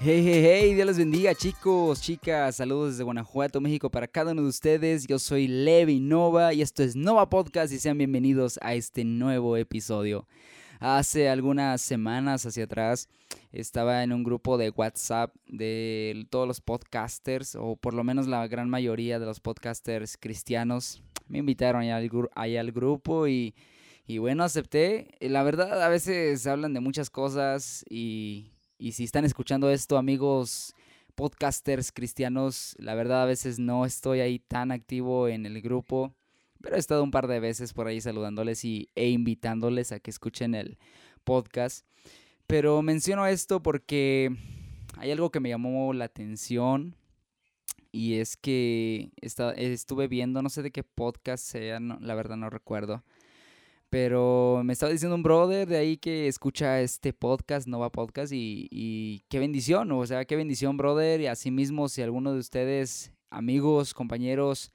Hey, hey, hey, Dios les bendiga chicos, chicas, saludos desde Guanajuato, México para cada uno de ustedes. Yo soy Levi Nova y esto es Nova Podcast y sean bienvenidos a este nuevo episodio. Hace algunas semanas hacia atrás estaba en un grupo de WhatsApp de todos los podcasters, o por lo menos la gran mayoría de los podcasters cristianos. Me invitaron ahí al, grupo y, y bueno, acepté. La verdad, a veces hablan de muchas cosas y y si están escuchando esto, amigos podcasters cristianos, la verdad a veces no estoy ahí tan activo en el grupo, pero he estado un par de veces por ahí saludándoles y, e invitándoles a que escuchen el podcast. Pero menciono esto porque hay algo que me llamó la atención y es que estuve viendo, no sé de qué podcast sea, la verdad no recuerdo, pero me estaba diciendo un brother de ahí que escucha este podcast, Nova Podcast, y, qué bendición, o sea, qué bendición, brother. Y asimismo, si alguno de ustedes, amigos, compañeros,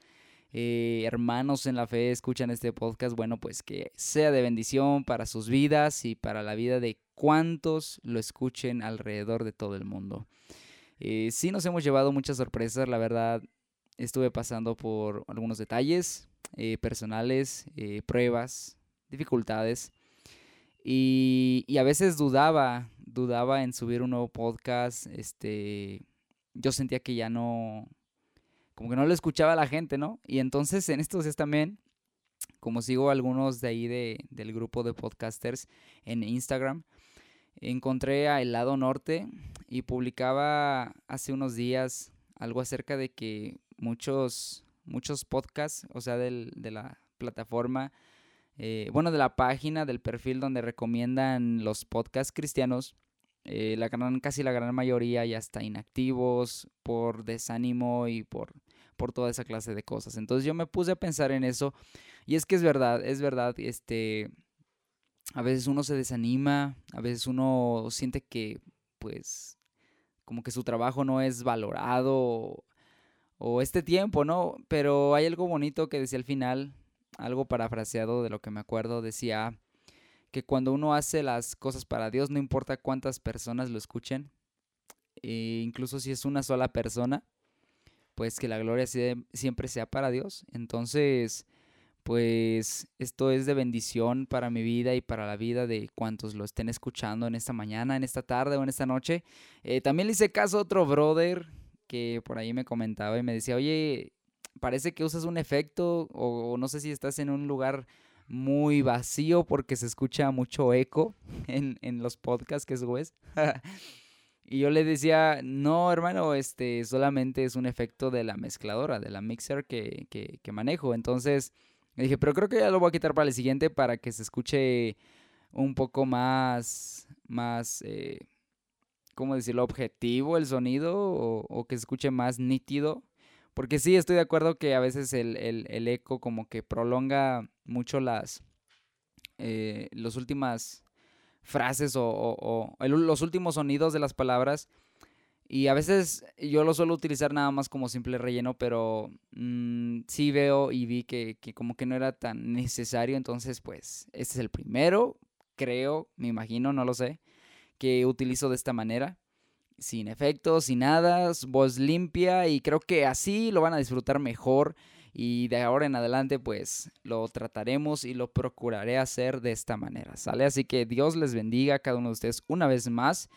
eh, hermanos en la fe, escuchan este podcast, bueno, pues que sea de bendición para sus vidas y para la vida de cuantos lo escuchen alrededor de todo el mundo. Eh, sí nos hemos llevado muchas sorpresas, la verdad, estuve pasando por algunos detalles eh, personales, pruebas, dificultades. Y, a veces dudaba, dudaba en subir un nuevo podcast. Este, yo sentía que ya no, como que no lo escuchaba la gente, ¿no? Y entonces en estos días también, como sigo algunos de ahí de, del grupo de podcasters en Instagram, encontré a El Lado Norte y publicaba hace unos días algo acerca de que muchos, muchos podcasts, o sea, del, de la plataforma, eh, bueno, de la página, del perfil donde recomiendan los podcasts cristianos, eh, la gran, casi la gran mayoría ya está inactivos por desánimo y por, por toda esa clase de cosas. Entonces yo me puse a pensar en eso y es que es verdad, es verdad, este, a veces uno se desanima, a veces uno siente que pues como que su trabajo no es valorado o, o este tiempo, ¿no? Pero hay algo bonito que decía al final algo parafraseado de lo que me acuerdo, decía que cuando uno hace las cosas para Dios, no importa cuántas personas lo escuchen, e incluso si es una sola persona, pues que la gloria siempre sea para Dios. Entonces, pues esto es de bendición para mi vida y para la vida de cuantos lo estén escuchando en esta mañana, en esta tarde o en esta noche. Eh, también le hice caso a otro brother que por ahí me comentaba y me decía, oye, parece que usas un efecto o, no sé si estás en un lugar muy vacío porque se escucha mucho eco en, los podcasts que subes. y yo le decía, no, hermano, este solamente es un efecto de la mezcladora, de la mixer que, que, manejo. Entonces le dije, pero creo que ya lo voy a quitar para el siguiente para que se escuche un poco más, más, eh, ¿cómo decirlo? Objetivo el sonido o que se escuche más nítido porque sí, estoy de acuerdo que a veces el, eco como que prolonga mucho las, eh, últimas frases o, los últimos sonidos de las palabras. Y a veces yo lo suelo utilizar nada más como simple relleno, pero mm, sí veo y vi que, que, como que no era tan necesario. Entonces, pues, este es el primero, creo, me imagino, no lo sé, que utilizo de esta manera sin efectos, sin nada, voz limpia y creo que así lo van a disfrutar mejor y de ahora en adelante pues lo trataremos y lo procuraré hacer de esta manera, ¿sale? Así que Dios les bendiga a cada uno de ustedes una vez más.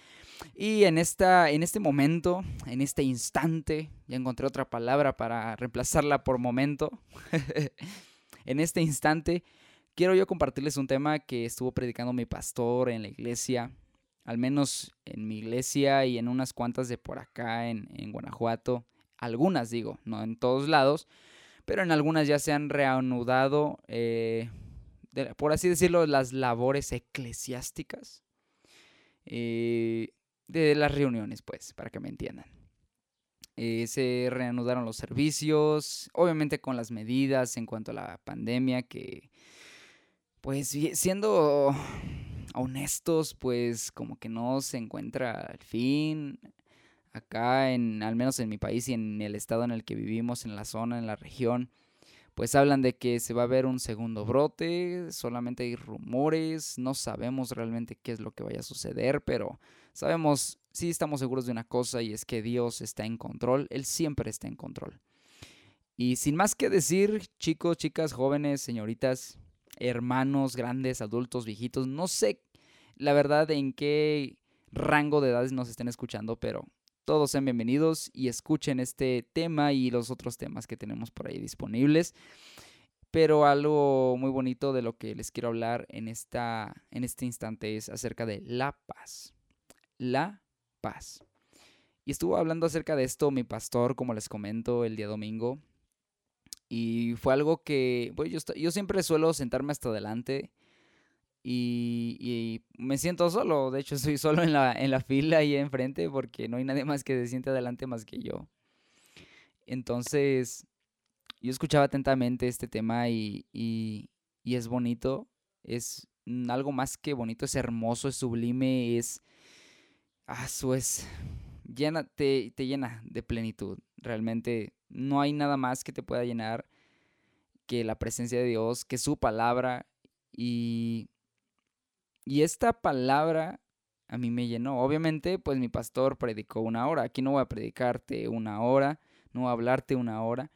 Y en, esta, en este momento, en este instante, ya encontré otra palabra para reemplazarla por momento. en este instante, quiero yo compartirles un tema que estuvo predicando mi pastor en la iglesia al menos en mi iglesia y en unas cuantas de por acá en, Guanajuato, algunas digo, no en todos lados, pero en algunas ya se han reanudado, eh, por así decirlo, las labores eclesiásticas eh, de las reuniones, pues, para que me entiendan. Eh, se reanudaron los servicios, obviamente con las medidas en cuanto a la pandemia, que pues siendo honestos, pues como que no se encuentra al fin. Acá, en, al menos en mi país y en el estado en el que vivimos, en la zona, en la región, pues hablan de que se va a ver un segundo brote, solamente hay rumores, no sabemos realmente qué es lo que vaya a suceder, pero sabemos, sí estamos seguros de una cosa y es que Dios está en control, Él siempre está en control. Y sin más que decir, chicos, chicas, jóvenes, señoritas, hermanos, grandes, adultos, viejitos, no sé la verdad en qué rango de edades nos estén escuchando, pero todos sean bienvenidos y escuchen este tema y los otros temas que tenemos por ahí disponibles. Pero algo muy bonito de lo que les quiero hablar en, esta, en este instante es acerca de la paz. La paz. Y estuvo hablando acerca de esto mi pastor, como les comento, el día domingo. Y fue algo que, bueno, yo, yo siempre suelo sentarme hasta adelante y, me siento solo, de hecho estoy solo en la, en la fila ahí enfrente porque no hay nadie más que se siente adelante más que yo. Entonces, yo escuchaba atentamente este tema y, y, es bonito, es algo más que bonito, es hermoso, es sublime, es... Ah, eso es... Llena, te, te llena de plenitud. Realmente no hay nada más que te pueda llenar que la presencia de Dios, que su palabra y y esta palabra a mí me llenó. Obviamente, pues mi pastor predicó una hora. Aquí no voy a predicarte una hora, no voy a hablarte una hora,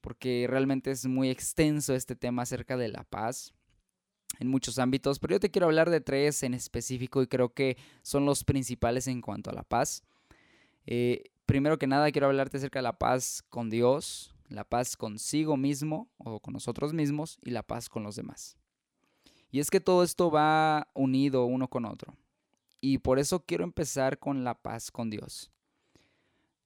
porque realmente es muy extenso este tema acerca de la paz en muchos ámbitos, pero yo te quiero hablar de tres en específico y creo que son los principales en cuanto a la paz. Eh, primero que nada, quiero hablarte acerca de la paz con Dios, la paz consigo mismo o con nosotros mismos y la paz con los demás. Y es que todo esto va unido uno con otro. Y por eso quiero empezar con la paz con Dios.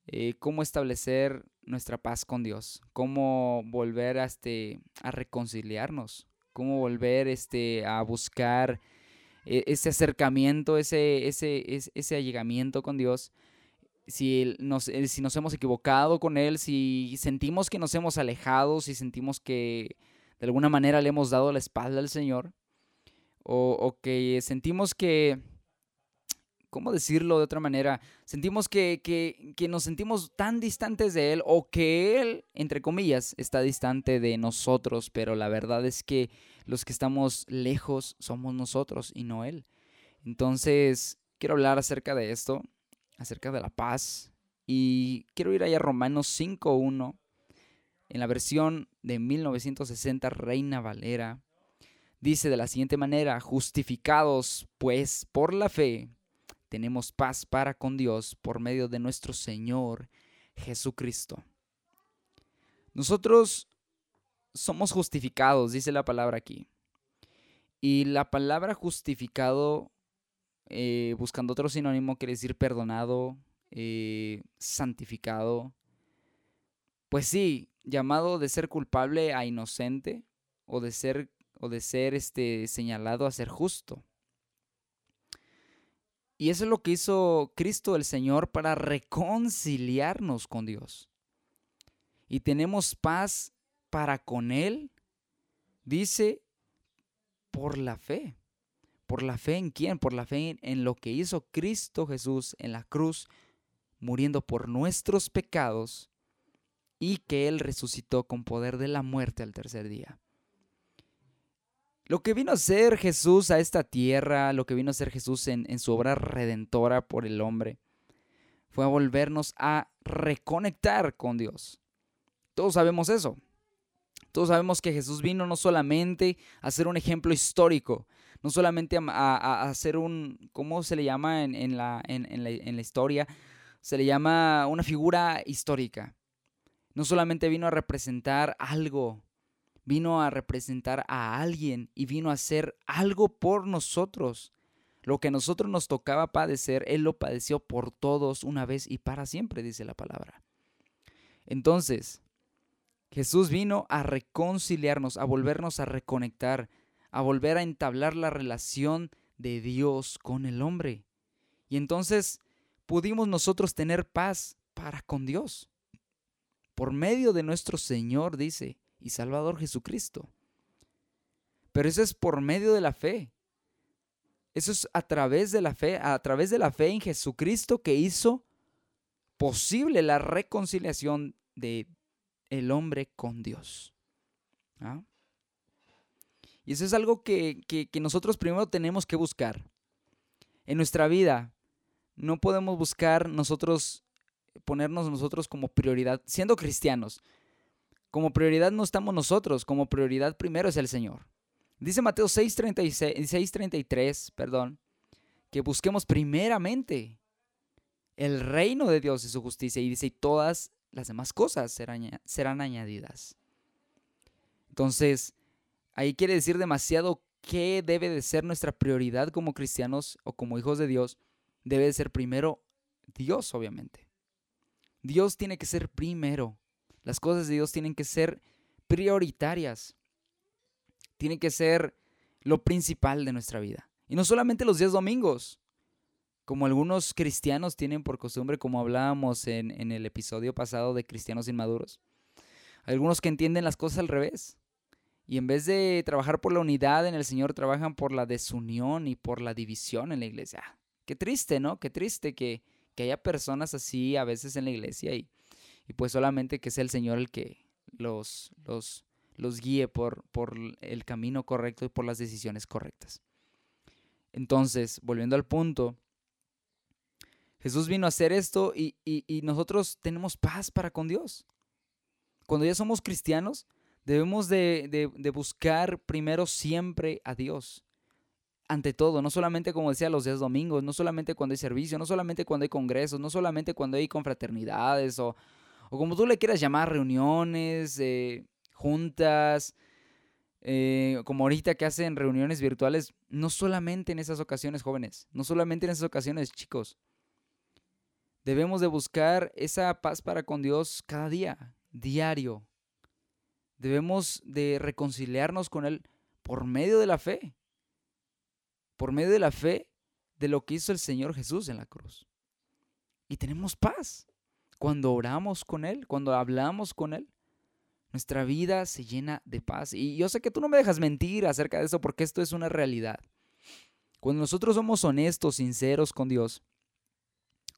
Eh, cómo establecer nuestra paz con Dios, cómo volver a, este, a reconciliarnos, cómo volver este, a buscar eh, ese acercamiento, ese, ese, ese, allegamiento con Dios. Si nos, eh, si nos hemos equivocado con Él, si sentimos que nos hemos alejado, si sentimos que de alguna manera le hemos dado la espalda al Señor, o, que sentimos que, ¿cómo decirlo de otra manera? Sentimos que, que, nos sentimos tan distantes de Él o que Él, entre comillas, está distante de nosotros, pero la verdad es que los que estamos lejos somos nosotros y no Él. Entonces, quiero hablar acerca de esto, acerca de la paz, y quiero ir allá a Romanos 5.1, en la versión de 1960 Reina Valera dice de la siguiente manera, justificados pues por la fe, tenemos paz para con Dios por medio de nuestro Señor Jesucristo. Nosotros somos justificados, dice la palabra aquí. Y la palabra justificado, eh, buscando otro sinónimo, quiere decir perdonado, eh, santificado. Pues sí, llamado de ser culpable a inocente o de ser o de ser este, señalado a ser justo. Y eso es lo que hizo Cristo el Señor para reconciliarnos con Dios. Y tenemos paz para con Él, dice, por la fe. ¿Por la fe en quién? Por la fe en lo que hizo Cristo Jesús en la cruz, muriendo por nuestros pecados y que Él resucitó con poder de la muerte al tercer día. Lo que vino a ser Jesús a esta tierra, lo que vino a ser Jesús en, su obra redentora por el hombre, fue a volvernos a reconectar con Dios. Todos sabemos eso. Todos sabemos que Jesús vino no solamente a ser un ejemplo histórico, no solamente a, ser un, ¿cómo se le llama en, la, en, la, en la historia? Se le llama una figura histórica. No solamente vino a representar algo vino a representar a alguien y vino a hacer algo por nosotros. Lo que a nosotros nos tocaba padecer, Él lo padeció por todos una vez y para siempre, dice la palabra. Entonces, Jesús vino a reconciliarnos, a volvernos a reconectar, a volver a entablar la relación de Dios con el hombre. Y entonces pudimos nosotros tener paz para con Dios. por medio de nuestro Señor, dice, y Salvador Jesucristo. Pero eso es por medio de la fe. Eso es a través de la fe, a través de la fe en Jesucristo que hizo posible la reconciliación de el hombre con Dios. ¿Ah? Y eso es algo que, que, nosotros primero tenemos que buscar. En nuestra vida no podemos buscar nosotros, ponernos nosotros como prioridad, siendo cristianos. Como prioridad no estamos nosotros, como prioridad primero es el Señor. Dice Mateo 6:33, perdón, que busquemos primeramente el reino de Dios y su justicia. Y dice, y todas las demás cosas serán, serán añadidas. Entonces, ahí quiere decir demasiado qué debe de ser nuestra prioridad como cristianos o como hijos de Dios. Debe de ser primero Dios, obviamente. Dios tiene que ser primero. Las cosas de Dios tienen que ser prioritarias. Tienen que ser lo principal de nuestra vida. Y no solamente los días domingos como algunos cristianos tienen por costumbre, como hablábamos en, el episodio pasado de cristianos inmaduros. Algunos que entienden las cosas al revés. Y en vez de trabajar por la unidad en el Señor, trabajan por la desunión y por la división en la iglesia. Qué triste, ¿no? Qué triste que, haya personas así a veces en la iglesia y, y, pues solamente que sea el Señor el que los, los, los guíe por, por el camino correcto y por las decisiones correctas. Entonces, volviendo al punto, Jesús vino a hacer esto y, nosotros tenemos paz para con Dios. Cuando ya somos cristianos, debemos de, buscar primero siempre a Dios. Ante todo, no solamente como decía los días domingos, no solamente cuando hay servicio, no solamente cuando hay congresos, no solamente cuando hay confraternidades o, como tú le quieras llamar, reuniones, eh, juntas, eh, como ahorita que hacen reuniones virtuales, no solamente en esas ocasiones jóvenes, no solamente en esas ocasiones chicos, Debemos de buscar esa paz para con Dios cada día, diario. Debemos de reconciliarnos con Él por medio de la fe. Por medio de la fe de lo que hizo el Señor Jesús en la cruz. Y tenemos paz. Cuando oramos con Él, cuando hablamos con Él, nuestra vida se llena de paz. Y yo sé que tú no me dejas mentir acerca de eso porque esto es una realidad. Cuando nosotros somos honestos, sinceros con Dios,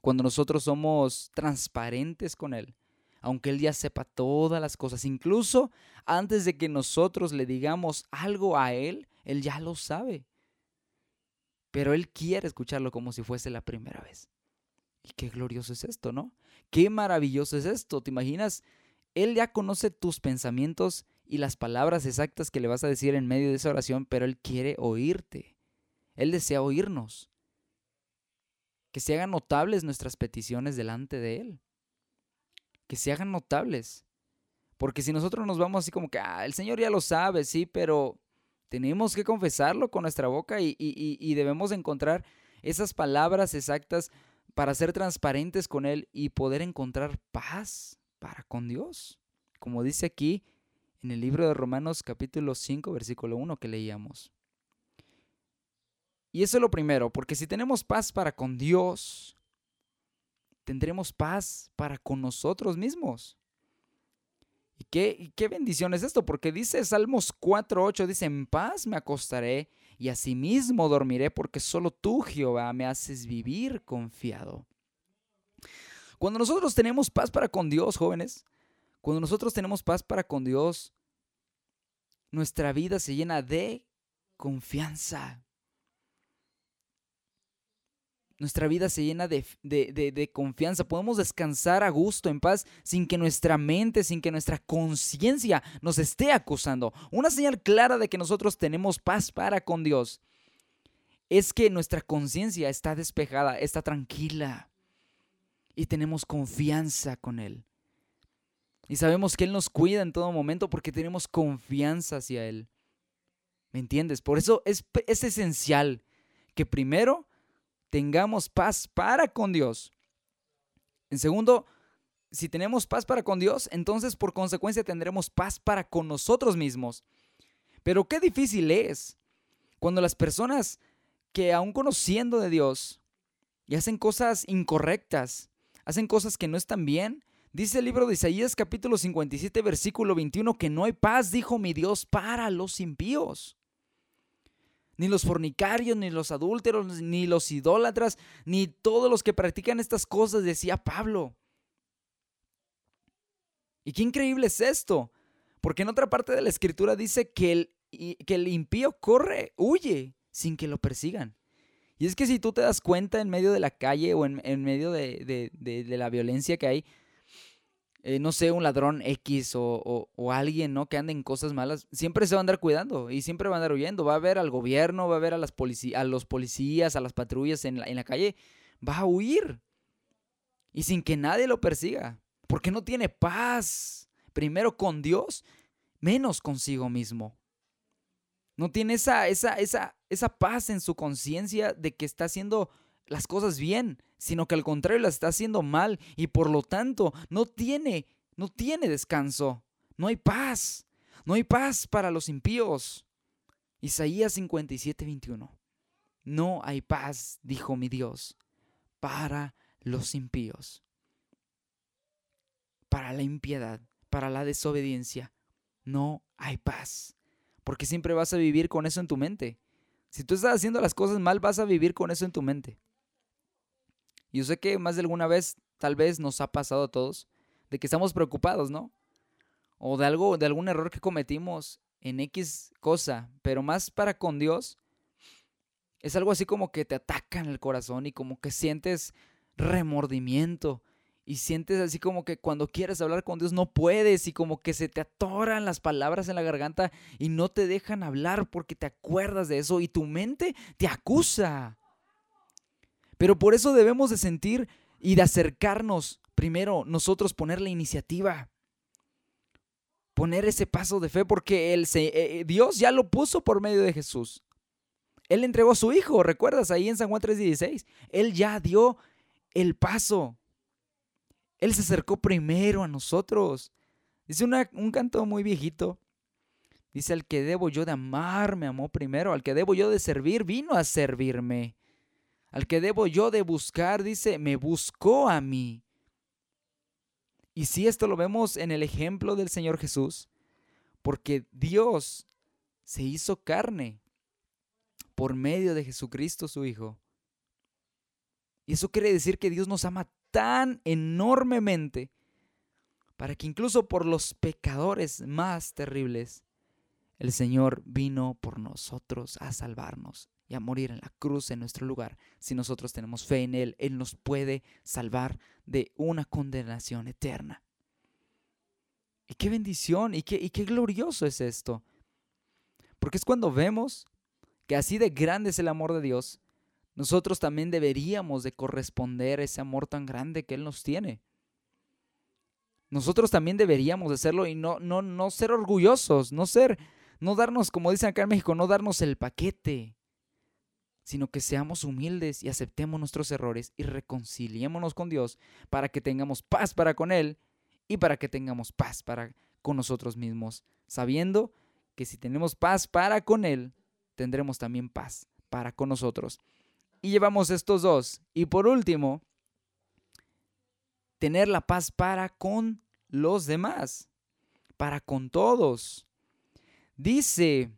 cuando nosotros somos transparentes con Él, aunque Él ya sepa todas las cosas, incluso antes de que nosotros le digamos algo a Él, Él ya lo sabe. Pero Él quiere escucharlo como si fuese la primera vez. Y qué glorioso es esto, ¿no? Qué maravilloso es esto. ¿Te imaginas? Él ya conoce tus pensamientos y las palabras exactas que le vas a decir en medio de esa oración, pero Él quiere oírte. Él desea oírnos que se hagan notables nuestras peticiones delante de Él. Que se hagan notables. Porque si nosotros nos vamos así como que, ah, el Señor ya lo sabe, sí, pero tenemos que confesarlo con nuestra boca y, y debemos encontrar esas palabras exactas para ser transparentes con Él y poder encontrar paz para con Dios. Como dice aquí en el libro de Romanos capítulo 5, versículo 1 que leíamos. Y eso es lo primero, porque si tenemos paz para con Dios, tendremos paz para con nosotros mismos. ¿Y qué, qué bendición es esto? Porque dice Salmos 4.8, dice, en paz me acostaré y asimismo dormiré, porque solo tú, Jehová, me haces vivir confiado. Cuando nosotros tenemos paz para con Dios, jóvenes, cuando nosotros tenemos paz para con Dios, nuestra vida se llena de confianza nuestra vida se llena de, confianza. Podemos descansar a gusto, en paz, sin que nuestra mente, sin que nuestra conciencia nos esté acusando. Una señal clara de que nosotros tenemos paz para con Dios es que nuestra conciencia está despejada, está tranquila y tenemos confianza con Él. Y sabemos que Él nos cuida en todo momento porque tenemos confianza hacia Él. ¿Me entiendes? Por eso es, es esencial que primero tengamos paz para con Dios. En segundo, si tenemos paz para con Dios, entonces por consecuencia tendremos paz para con nosotros mismos. Pero qué difícil es cuando las personas que aún conociendo de Dios y hacen cosas incorrectas, hacen cosas que no están bien, Dice el libro de Isaías capítulo 57 versículo 21 que no hay paz, dijo mi Dios, para los impíos. Ni los fornicarios, ni los adúlteros, ni los idólatras, ni todos los que practican estas cosas, decía Pablo. Y qué increíble es esto, porque en otra parte de la escritura dice que el, que el impío corre, huye, sin que lo persigan. Y es que si tú te das cuenta en medio de la calle o en, medio de, la violencia que hay, eh, no sé, un ladrón X o, alguien, ¿no? Que ande en cosas malas, siempre se va a andar cuidando y siempre va a andar huyendo. Va a ver al gobierno, va a ver a, las a los policías, a las patrullas en la, en la calle. Va a huir. Y sin que nadie lo persiga. Porque no tiene paz. Primero con Dios, menos consigo mismo. No tiene esa, esa, esa, esa paz en su conciencia de que está haciendo las cosas bien, sino que al contrario las está haciendo mal y por lo tanto no tiene, no tiene descanso. No hay paz. No hay paz para los impíos. Isaías 57, 21. No hay paz, dijo mi Dios, para los impíos. Para la impiedad, para la desobediencia. No hay paz porque siempre vas a vivir con eso en tu mente. Si tú estás haciendo las cosas mal, vas a vivir con eso en tu mente. Yo sé que más de alguna vez, tal vez nos ha pasado a todos, de que estamos preocupados, ¿no? O de algo, de algún error que cometimos en X cosa, pero más para con Dios, es algo así como que te ataca en el corazón y como que sientes remordimiento y sientes así como que cuando quieres hablar con Dios no puedes y como que se te atoran las palabras en la garganta y no te dejan hablar porque te acuerdas de eso y tu mente te acusa. Pero por eso debemos de sentir y de acercarnos primero nosotros poner la iniciativa. Poner ese paso de fe porque eh, eh, Dios ya lo puso por medio de Jesús. Él entregó a su hijo, recuerdas ahí en San Juan 3:16. Él ya dio el paso. Él se acercó primero a nosotros. Dice un canto muy viejito. Dice, al que debo yo de amar, me amó primero. Al que debo yo de servir, vino a servirme. Al que debo yo de buscar, dice, me buscó a mí. Y si esto lo vemos en el ejemplo del Señor Jesús, porque Dios se hizo carne por medio de Jesucristo su Hijo. Y eso quiere decir que Dios nos ama tan enormemente para que incluso por los pecadores más terribles, el Señor vino por nosotros a salvarnos y a morir en la cruz en nuestro lugar. Si nosotros tenemos fe en Él, Él nos puede salvar de una condenación eterna. Y qué bendición y qué, y qué glorioso es esto. Porque es cuando vemos que así de grande es el amor de Dios, nosotros también deberíamos de corresponder a ese amor tan grande que Él nos tiene. Nosotros también deberíamos de hacerlo y no, no, no ser orgullosos, no ser, no darnos, como dicen acá en México, no darnos el paquete, sino que seamos humildes y aceptemos nuestros errores y reconciliémonos con Dios para que tengamos paz para con Él y para que tengamos paz para con nosotros mismos, sabiendo que si tenemos paz para con Él, tendremos también paz para con nosotros. Y llevamos estos dos. Y por último, tener la paz para con los demás, para con todos. Dice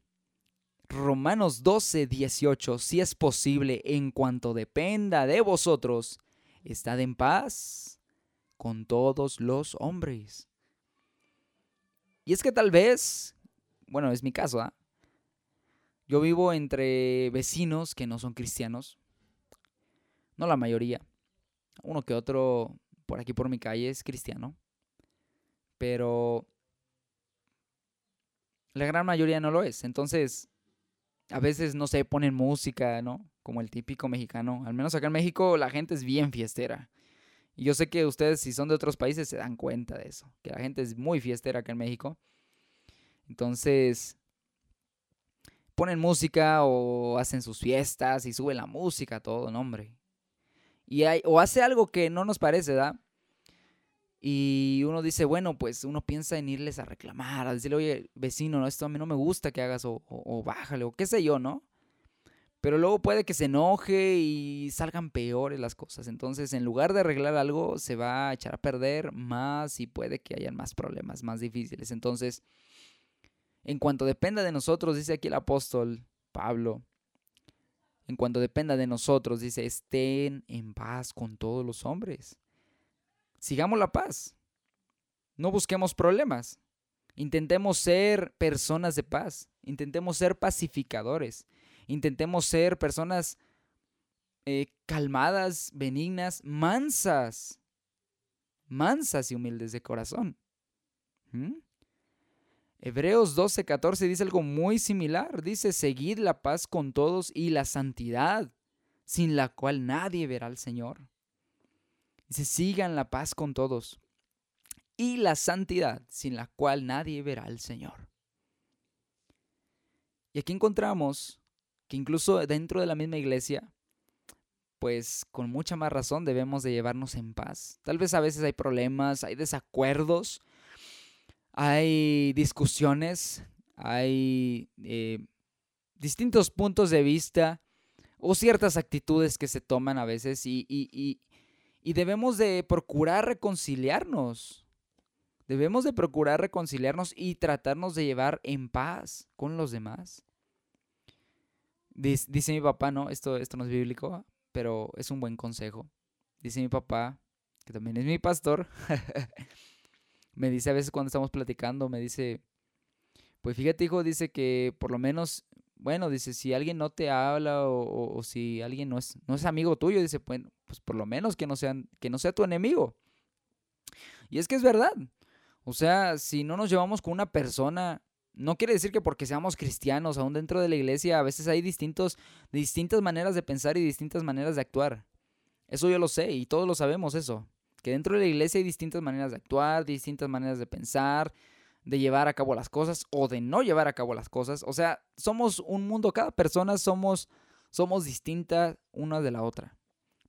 Romanos 12, 18, si es posible, en cuanto dependa de vosotros, estad en paz con todos los hombres. Y es que tal vez, bueno, es mi caso, ¿ah? yo vivo entre vecinos que no son cristianos, no la mayoría. Uno que otro por aquí por mi calle es cristiano. Pero la gran mayoría no lo es. Entonces, a veces, no se ponen música, ¿no? Como el típico mexicano. Al menos acá en México la gente es bien fiestera. Y yo sé que ustedes, si son de otros países, se dan cuenta de eso. Que la gente es muy fiestera acá en México. Entonces, ponen música o hacen sus fiestas y suben la música, todo, no, hombre y o hace algo que no nos parece, ¿da? Y uno dice, bueno, pues uno piensa en irles a reclamar, a decirle, oye, vecino, esto a mí no me gusta que hagas, o, o, bájale, o qué sé yo, ¿no? pero luego puede que se enoje y salgan peores las cosas. Entonces, en lugar de arreglar algo, se va a echar a perder más y puede que hayan más problemas, más difíciles. Entonces, en cuanto dependa de nosotros, dice aquí el apóstol Pablo, en cuanto dependa de nosotros, dice, estén en paz con todos los hombres. Sigamos la paz. No busquemos problemas. Intentemos ser personas de paz. Intentemos ser pacificadores. Intentemos ser personas eh, calmadas, benignas, mansas. Mansas y humildes de corazón. ¿Mm? Hebreos 12, 14 dice algo muy similar. Dice, seguid la paz con todos y la santidad, sin la cual nadie verá al Señor. Dice, sigan la paz con todos y la santidad, sin la cual nadie verá al Señor. Y aquí encontramos que incluso dentro de la misma iglesia, pues con mucha más razón debemos de llevarnos en paz. Tal vez a veces hay problemas, hay desacuerdos, hay discusiones, hay eh, distintos puntos de vista o ciertas actitudes que se toman a veces y, y debemos de procurar reconciliarnos. Debemos de procurar reconciliarnos y tratarnos de llevar en paz con los demás. Dice, mi papá, no, esto, esto no es bíblico, pero es un buen consejo. Dice mi papá, que también es mi pastor, me dice a veces cuando estamos platicando, me dice, pues fíjate hijo, dice que por lo menos, bueno, dice, si alguien no te habla o, si alguien no es, no es amigo tuyo, dice, pues, pues por lo menos que no, que no sea tu enemigo. Y es que es verdad. O sea, si no nos llevamos con una persona, no quiere decir que porque seamos cristianos, aún dentro de la iglesia, a veces hay distintos, distintas maneras de pensar y distintas maneras de actuar. Eso yo lo sé y todos lo sabemos eso que dentro de la iglesia hay distintas maneras de actuar, distintas maneras de pensar, de llevar a cabo las cosas o de no llevar a cabo las cosas. O sea, somos un mundo, cada persona somos, somos distintas una de la otra,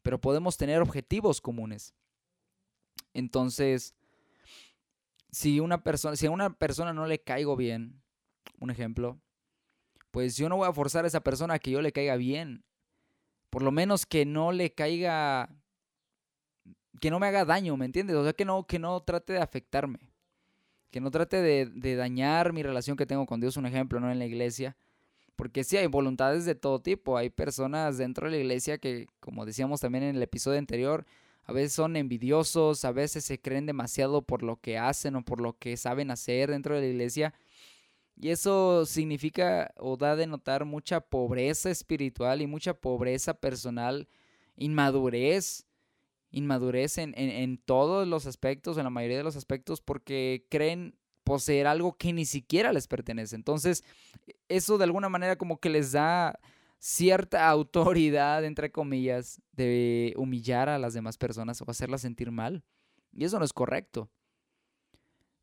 pero podemos tener objetivos comunes. Entonces, si, una persona, si a una persona no le caigo bien, un ejemplo, pues yo no voy a forzar a esa persona a que yo le caiga bien. Por lo menos que no le caiga que no me haga daño, ¿me entiendes? O sea, que no, que no trate de afectarme. Que no trate de, dañar mi relación que tengo con Dios, un ejemplo, ¿no? En la iglesia. Porque sí, hay voluntades de todo tipo. Hay personas dentro de la iglesia que, como decíamos también en el episodio anterior, a veces son envidiosos, a veces se creen demasiado por lo que hacen o por lo que saben hacer dentro de la iglesia. Y eso significa o da de notar mucha pobreza espiritual y mucha pobreza personal, inmadurez inmadurez en, todos los aspectos, en la mayoría de los aspectos, porque creen poseer algo que ni siquiera les pertenece. Entonces, eso de alguna manera como que les da cierta autoridad, entre comillas, de humillar a las demás personas o hacerlas sentir mal. Y eso no es correcto.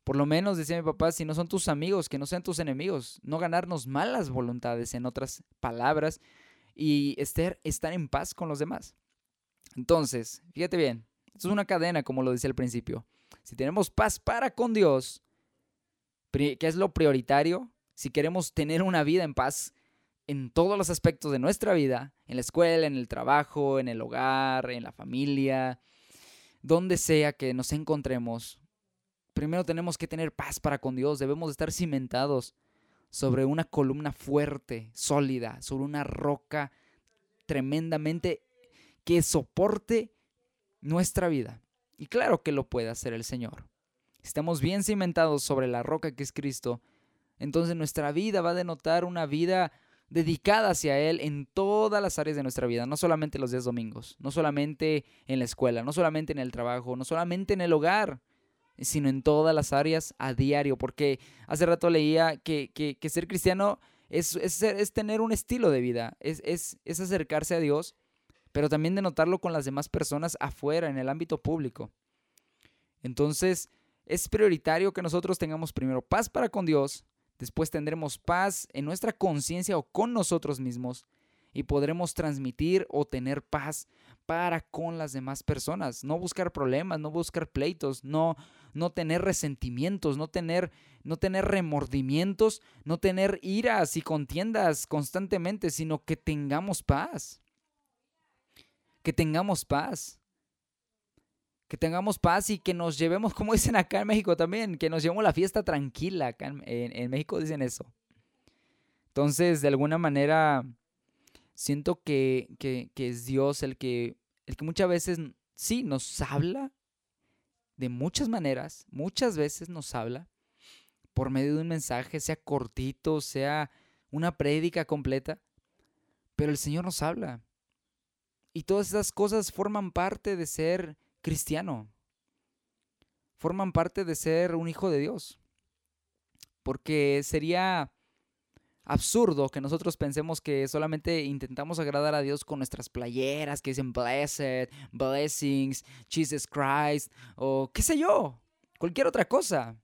Por lo menos, decía mi papá, si no son tus amigos, que no sean tus enemigos. No ganarnos malas voluntades, en otras palabras, y estar, estar en paz con los demás. Entonces, fíjate bien, es una cadena, como lo dice al principio. Si tenemos paz para con Dios, que es lo prioritario, si queremos tener una vida en paz en todos los aspectos de nuestra vida, en la escuela, en el trabajo, en el hogar, en la familia, donde sea que nos encontremos, primero tenemos que tener paz para con Dios, debemos estar cimentados sobre una columna fuerte, sólida, sobre una roca tremendamente que soporte nuestra vida. Y claro que lo puede hacer el Señor. estamos bien cimentados sobre la roca que es Cristo, entonces nuestra vida va a denotar una vida dedicada hacia Él en todas las áreas de nuestra vida, no solamente los días domingos, no solamente en la escuela, no solamente en el trabajo, no solamente en el hogar, sino en todas las áreas a diario, porque hace rato leía que, que, ser cristiano es, es, tener un estilo de vida, es, es acercarse a Dios pero también de notarlo con las demás personas afuera, en el ámbito público. Entonces, es prioritario que nosotros tengamos primero paz para con Dios, después tendremos paz en nuestra conciencia o con nosotros mismos, y podremos transmitir o tener paz para con las demás personas. No buscar problemas, no buscar pleitos, no, no tener resentimientos, no tener, no tener remordimientos, no tener iras y contiendas constantemente, sino que tengamos paz. Que tengamos paz. Que tengamos paz y que nos llevemos, como dicen acá en México también, que nos llevemos la fiesta tranquila. Acá en, México dicen eso. Entonces, de alguna manera, siento que, que, que, es Dios el que, el que muchas veces sí nos habla de muchas maneras, muchas veces nos habla por medio de un mensaje, sea cortito, sea una prédica completa, pero el Señor nos habla. Y todas esas cosas forman parte de ser cristiano, forman parte de ser un hijo de Dios, porque sería absurdo que nosotros pensemos que solamente intentamos agradar a Dios con nuestras playeras que dicen blessed, blessings, Jesus Christ o qué sé yo, cualquier otra cosa.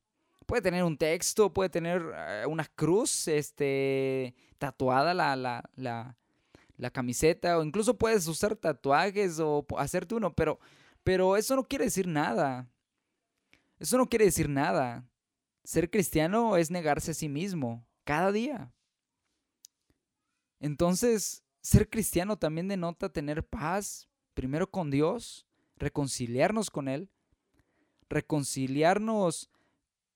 Puede tener un texto, puede tener eh, una cruz este, tatuada la, la, la, la, camiseta o incluso puedes usar tatuajes o hacerte uno, pero, pero eso no quiere decir nada. Eso no quiere decir nada. Ser cristiano es negarse a sí mismo cada día. Entonces, ser cristiano también denota tener paz, primero con Dios, reconciliarnos con Él, reconciliarnos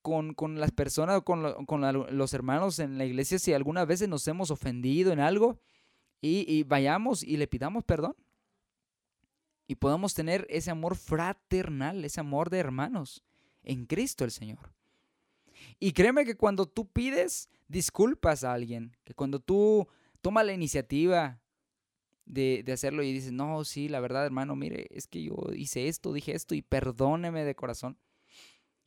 con, las personas, con, con los hermanos en la iglesia si alguna vez nos hemos ofendido en algo y, vayamos y le pidamos perdón. Y podamos tener ese amor fraternal, ese amor de hermanos en Cristo el Señor. Y créeme que cuando tú pides disculpas a alguien, que cuando tú toma la iniciativa de, hacerlo y dices, no, sí, la verdad, hermano, mire, es que yo hice esto, dije esto y perdóneme de corazón.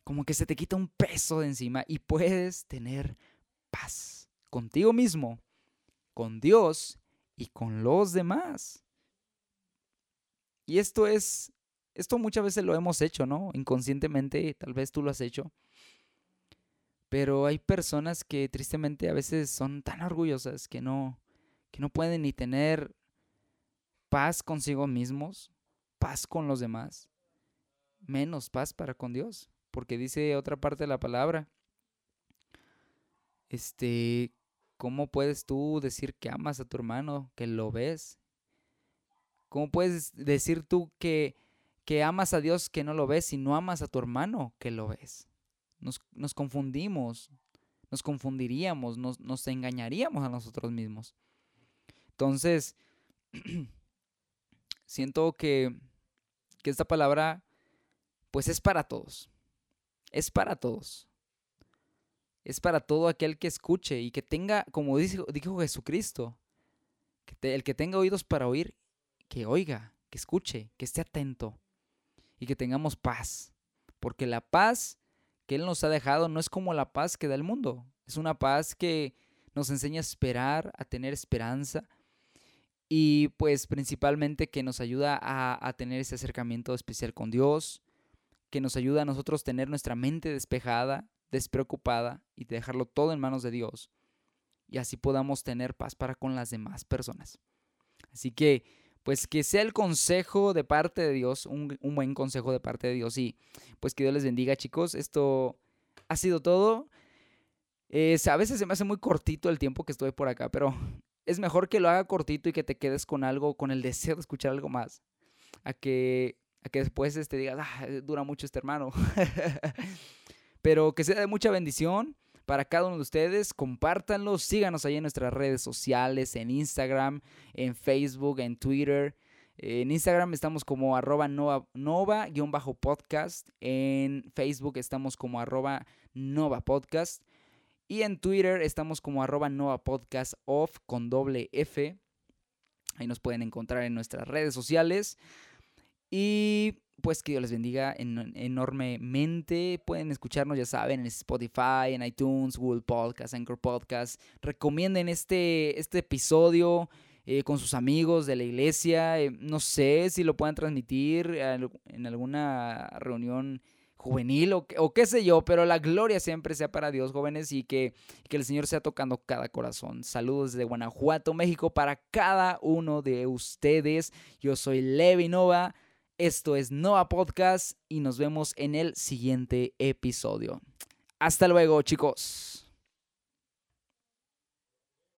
Como que se te quita un peso de encima y puedes tener paz contigo mismo, con Dios y con los demás. Y esto es, esto muchas veces lo hemos hecho, ¿no? Inconscientemente, tal vez tú lo has hecho. Pero hay personas que tristemente a veces son tan orgullosas que no, que no pueden ni tener paz consigo mismos, paz con los demás, menos paz para con Dios, porque dice otra parte de la palabra, este, ¿cómo puedes tú decir que amas a tu hermano, que lo ves? ¿Cómo puedes decir tú que, que amas a Dios que no lo ves y no amas a tu hermano que lo ves? Nos, nos confundimos, nos confundiríamos, nos, nos engañaríamos a nosotros mismos. Entonces, siento que, que esta palabra, pues es para todos. Es para todos. Es para todo aquel que escuche y que tenga, como dijo, dijo Jesucristo, que el que tenga oídos para oír, que oiga, que escuche, que esté atento y que tengamos paz. Porque la paz que Él nos ha dejado no es como la paz que da el mundo. Es una paz que nos enseña a esperar, a tener esperanza, y pues principalmente que nos ayuda a, tener ese acercamiento especial con Dios, que nos ayuda a nosotros tener nuestra mente despejada, despreocupada y dejarlo todo en manos de Dios. Y así podamos tener paz para con las demás personas. Así que, pues que sea el consejo de parte de Dios, un, buen consejo de parte de Dios. Y pues que Dios les bendiga chicos. Esto ha sido todo. a veces se me hace muy cortito el tiempo que estoy por acá, pero es mejor que lo haga cortito y que te quedes con algo, con el deseo de escuchar algo más, a que, a que después te este, digas, ah, dura mucho este hermano. Pero que sea de mucha bendición para cada uno de ustedes. Compártanlo, síganos ahí en nuestras redes sociales, en Instagram, en Facebook, en Twitter. En Instagram estamos como arroba nova-podcast. en Facebook estamos como arroba nova podcast. Y en Twitter estamos como arroba Nova Podcast Off con doble F. Ahí nos pueden encontrar en nuestras redes sociales. Y pues que Dios les bendiga en enormemente. Pueden escucharnos, ya saben, en Spotify, en iTunes, Google Podcast, Anchor Podcast. Recomienden este, este episodio. Eh, con sus amigos de la iglesia, eh, no sé si lo puedan transmitir en alguna reunión juvenil o, o, qué sé yo, pero la gloria siempre sea para Dios, jóvenes, y que, que el Señor sea tocando cada corazón. Saludos desde Guanajuato, México, para cada uno de ustedes. Yo soy Levi Nova. Esto es Nova Podcast y nos vemos en el siguiente episodio. Hasta luego, chicos.